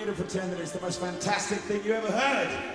want you to pretend that it's the most fantastic thing you ever heard.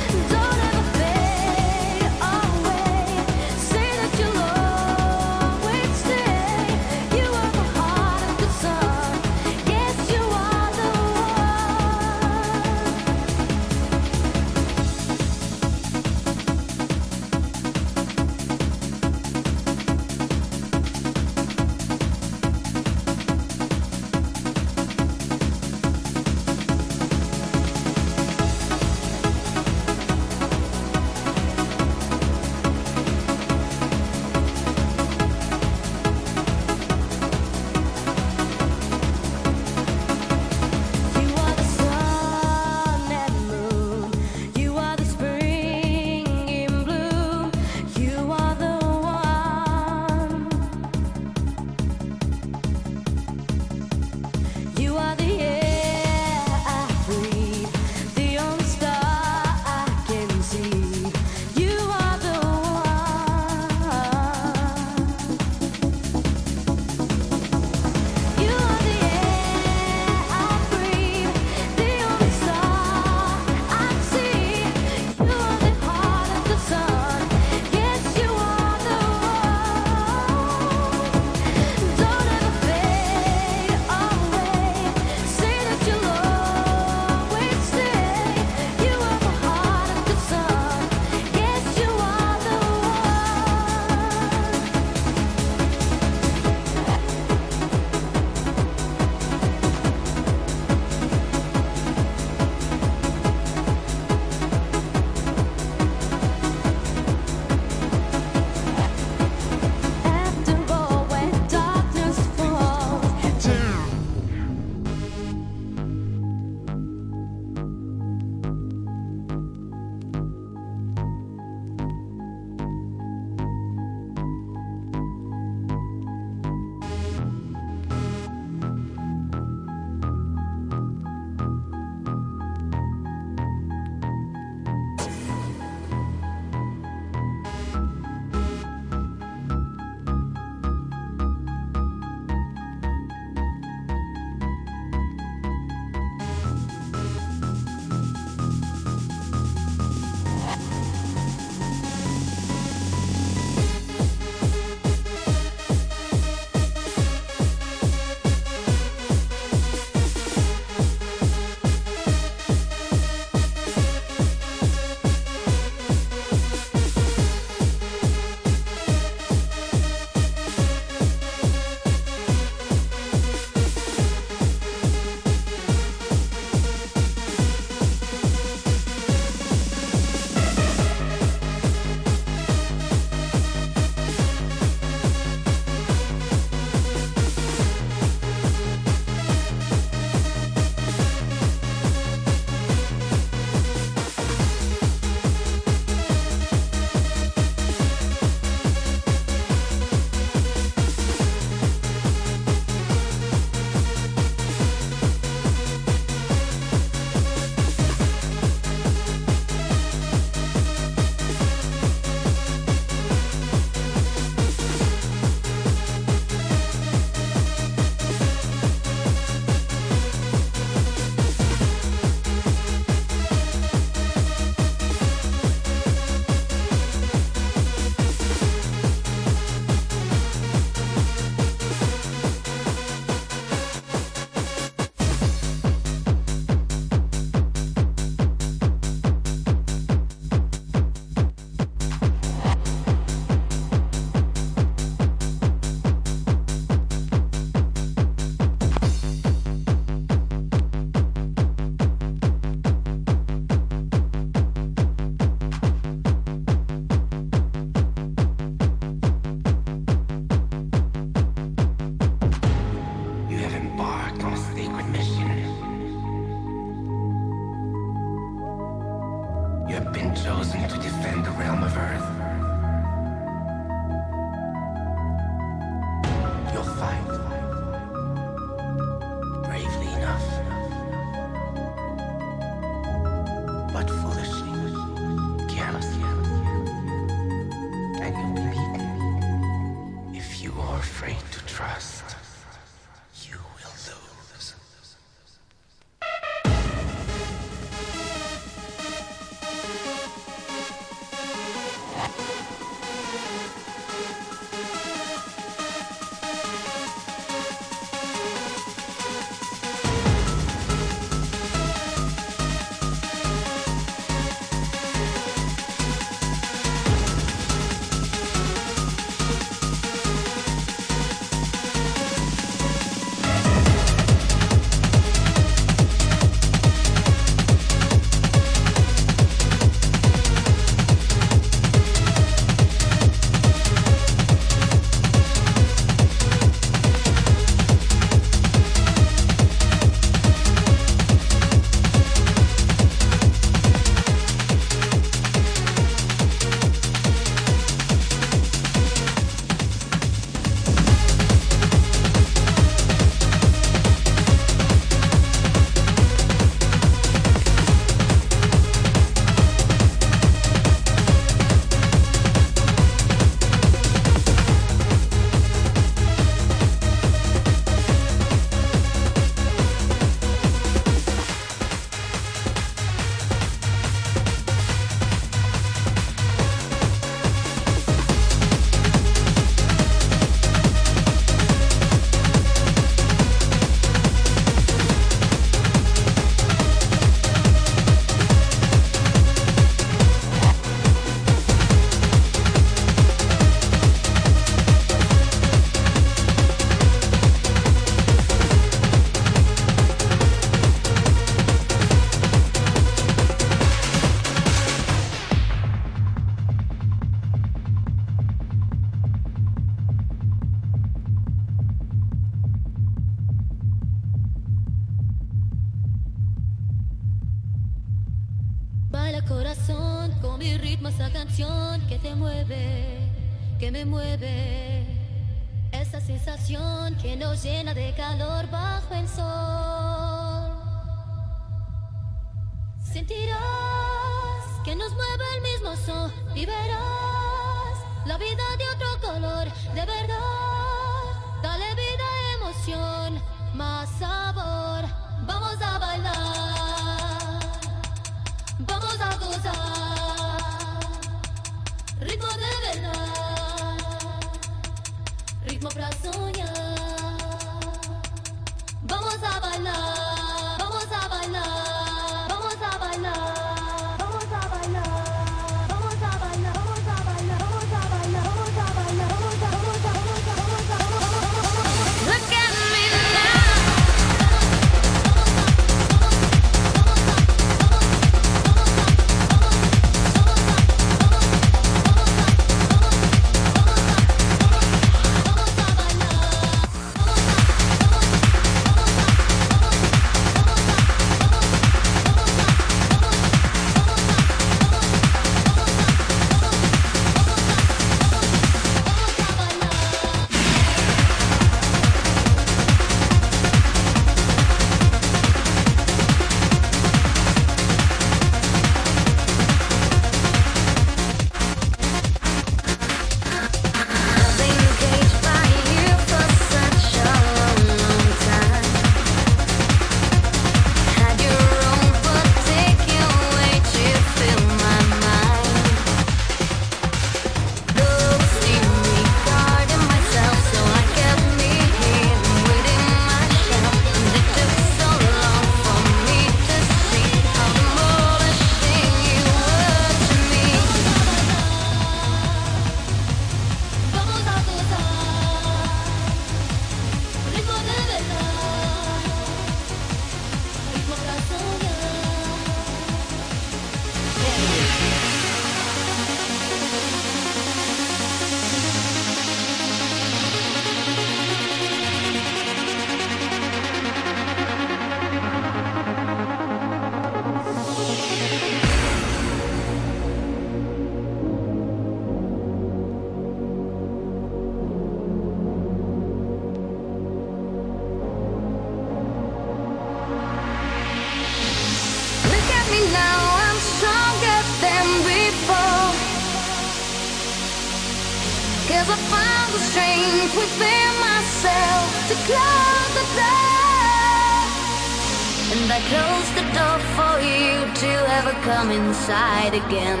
Again.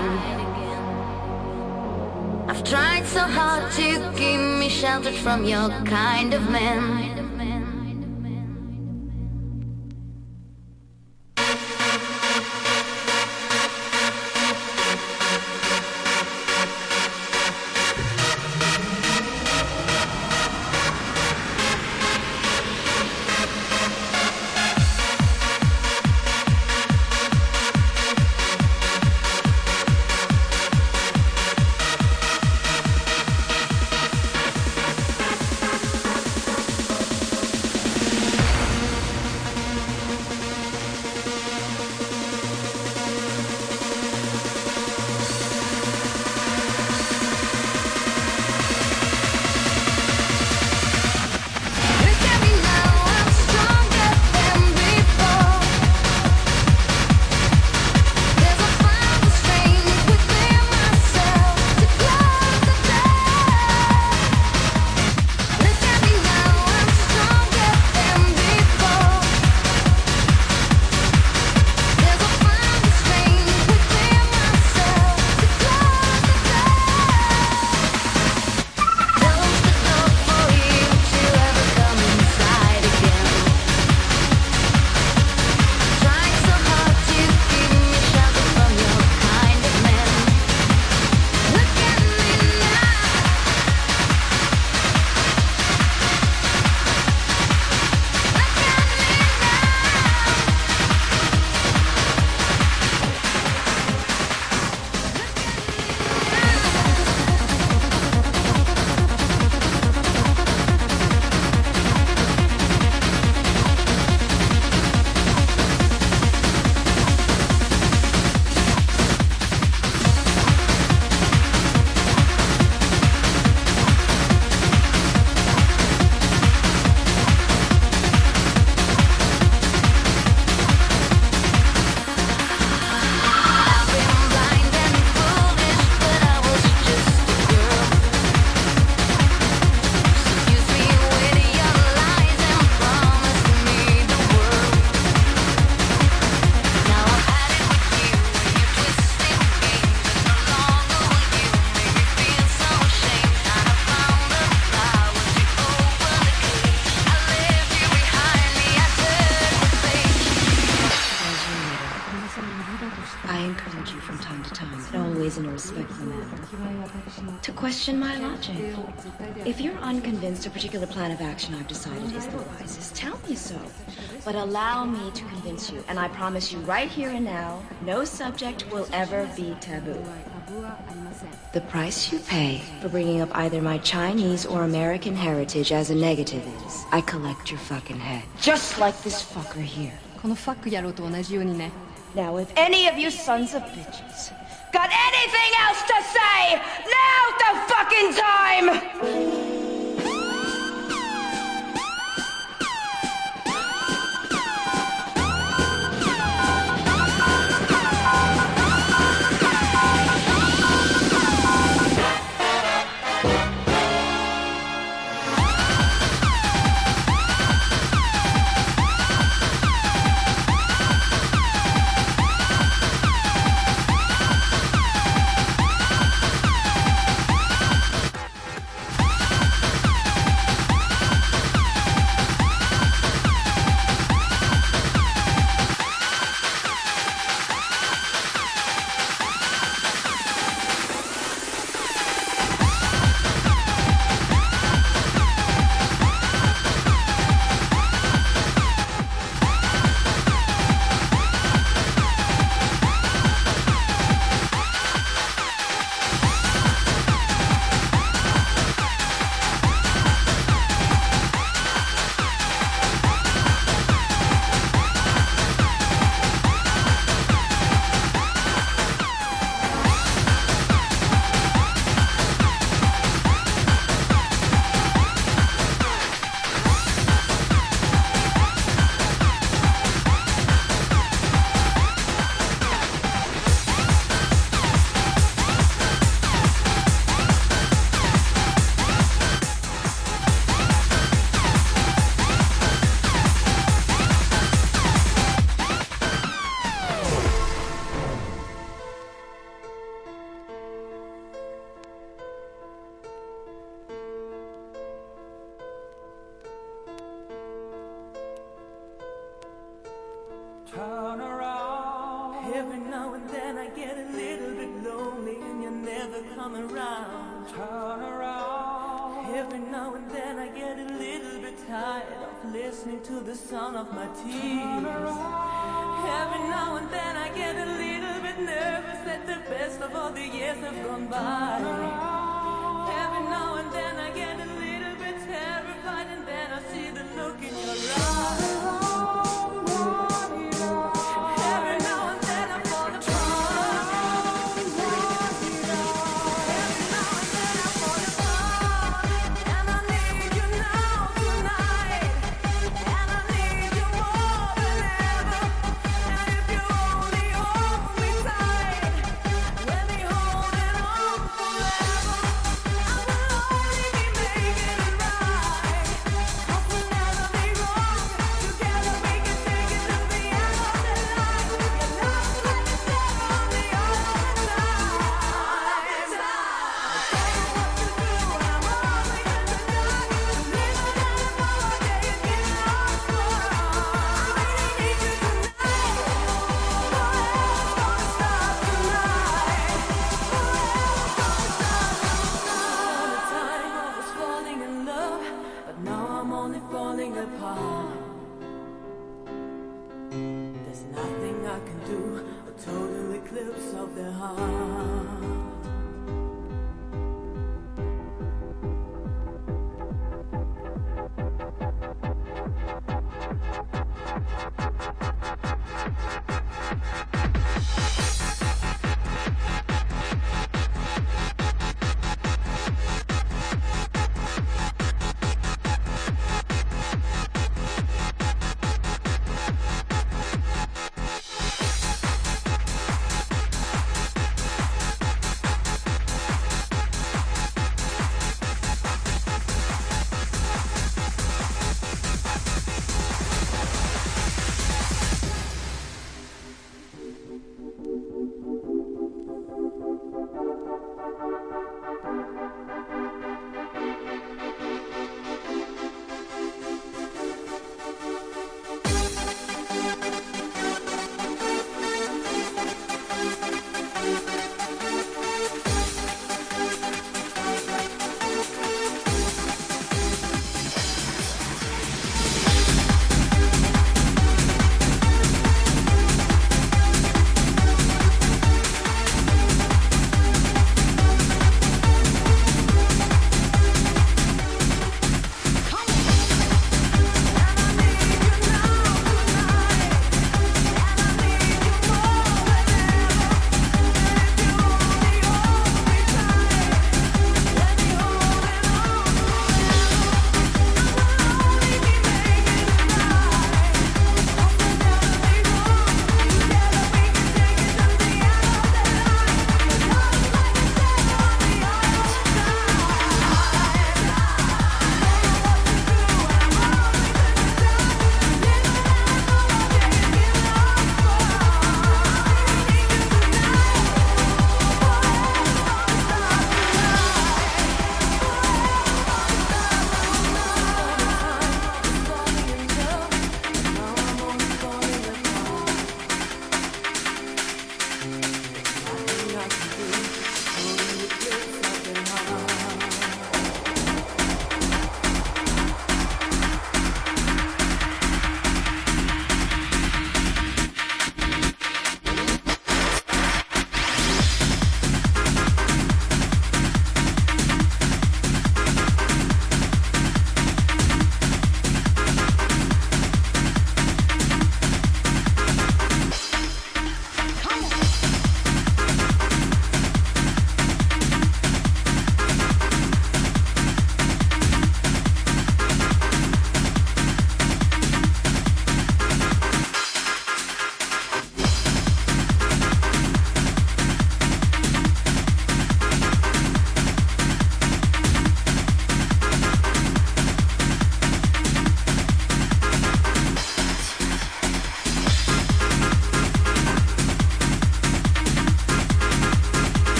I've tried so hard to keep me sheltered from your kind of man. Particular plan of action I've decided is the wisest, tell me so. But allow me to convince you, and I promise you right here and now, no subject will ever be taboo. The price you pay for bringing up either my Chinese or American heritage as a negative is I collect your fucking head. Just like this fucker here. Now, if any of you sons of bitches got anything else to say, now's the fucking time! The sound of my tears.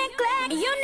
You